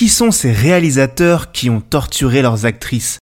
qui sont ces réalisateurs qui ont torturé leurs actrices?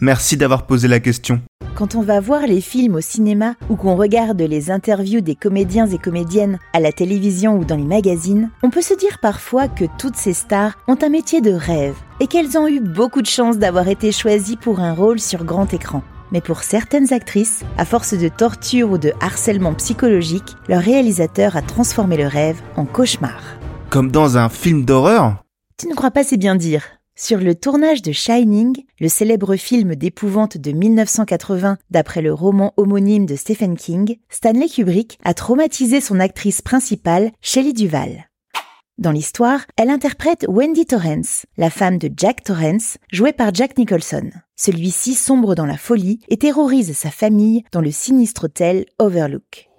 Merci d'avoir posé la question. Quand on va voir les films au cinéma ou qu'on regarde les interviews des comédiens et comédiennes à la télévision ou dans les magazines, on peut se dire parfois que toutes ces stars ont un métier de rêve et qu'elles ont eu beaucoup de chance d'avoir été choisies pour un rôle sur grand écran. Mais pour certaines actrices, à force de torture ou de harcèlement psychologique, leur réalisateur a transformé le rêve en cauchemar. Comme dans un film d'horreur? Tu ne crois pas c'est bien dire sur le tournage de Shining, le célèbre film d'épouvante de 1980 d'après le roman homonyme de Stephen King, Stanley Kubrick a traumatisé son actrice principale, Shelley Duval. Dans l'histoire, elle interprète Wendy Torrance, la femme de Jack Torrance, jouée par Jack Nicholson. Celui-ci sombre dans la folie et terrorise sa famille dans le sinistre hôtel Overlook.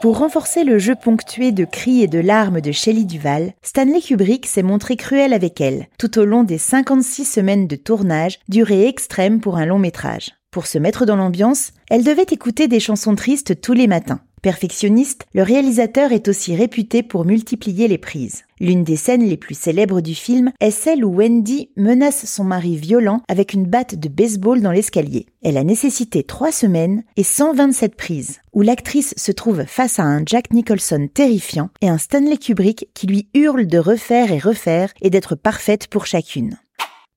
Pour renforcer le jeu ponctué de cris et de larmes de Shelley Duval, Stanley Kubrick s'est montré cruel avec elle tout au long des 56 semaines de tournage, durée extrême pour un long métrage. Pour se mettre dans l'ambiance, elle devait écouter des chansons tristes tous les matins. Perfectionniste, le réalisateur est aussi réputé pour multiplier les prises. L'une des scènes les plus célèbres du film est celle où Wendy menace son mari violent avec une batte de baseball dans l'escalier. Elle a nécessité trois semaines et 127 prises, où l'actrice se trouve face à un Jack Nicholson terrifiant et un Stanley Kubrick qui lui hurle de refaire et refaire et d'être parfaite pour chacune.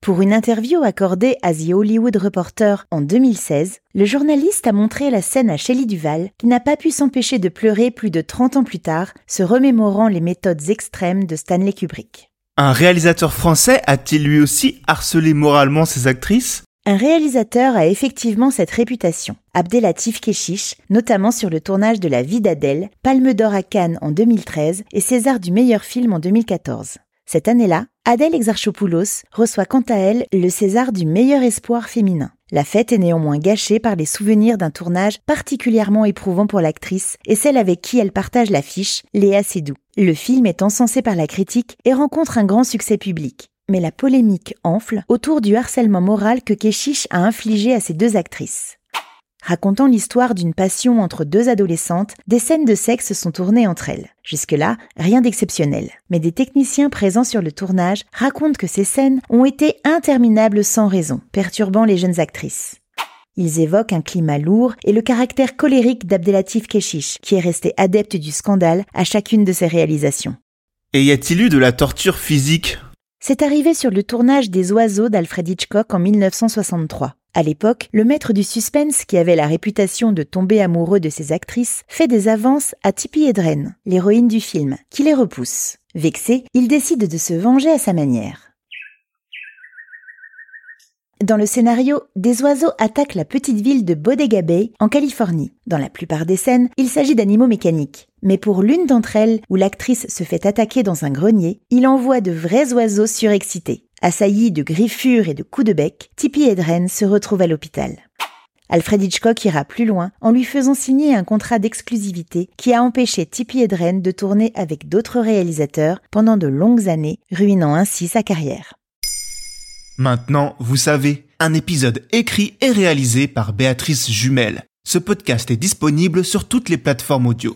Pour une interview accordée à The Hollywood Reporter en 2016, le journaliste a montré la scène à Shelley Duval, qui n'a pas pu s'empêcher de pleurer plus de 30 ans plus tard, se remémorant les méthodes extrêmes de Stanley Kubrick. Un réalisateur français a-t-il lui aussi harcelé moralement ses actrices? Un réalisateur a effectivement cette réputation, Abdelatif Keshish, notamment sur le tournage de La vie d'Adèle, Palme d'or à Cannes en 2013 et César du meilleur film en 2014. Cette année-là, Adèle Exarchopoulos reçoit quant à elle le César du meilleur espoir féminin. La fête est néanmoins gâchée par les souvenirs d'un tournage particulièrement éprouvant pour l'actrice et celle avec qui elle partage l'affiche, Léa Seydoux. Le film est encensé par la critique et rencontre un grand succès public. Mais la polémique enfle autour du harcèlement moral que Keshish a infligé à ces deux actrices. Racontant l'histoire d'une passion entre deux adolescentes, des scènes de sexe sont tournées entre elles. Jusque-là, rien d'exceptionnel. Mais des techniciens présents sur le tournage racontent que ces scènes ont été interminables sans raison, perturbant les jeunes actrices. Ils évoquent un climat lourd et le caractère colérique d'Abdelatif Keshish, qui est resté adepte du scandale à chacune de ses réalisations. Et y a-t-il eu de la torture physique? C'est arrivé sur le tournage des Oiseaux d'Alfred Hitchcock en 1963. À l'époque, le maître du suspense, qui avait la réputation de tomber amoureux de ses actrices, fait des avances à Tippi Hedren, l'héroïne du film, qui les repousse. Vexé, il décide de se venger à sa manière. Dans le scénario, des oiseaux attaquent la petite ville de Bodega Bay, en Californie. Dans la plupart des scènes, il s'agit d'animaux mécaniques. Mais pour l'une d'entre elles, où l'actrice se fait attaquer dans un grenier, il envoie de vrais oiseaux surexcités. Assailli de griffures et de coups de bec, Tippi Hedren se retrouve à l'hôpital. Alfred Hitchcock ira plus loin en lui faisant signer un contrat d'exclusivité qui a empêché Tippi Hedren de tourner avec d'autres réalisateurs pendant de longues années, ruinant ainsi sa carrière. Maintenant, vous savez, un épisode écrit et réalisé par Béatrice Jumel. Ce podcast est disponible sur toutes les plateformes audio.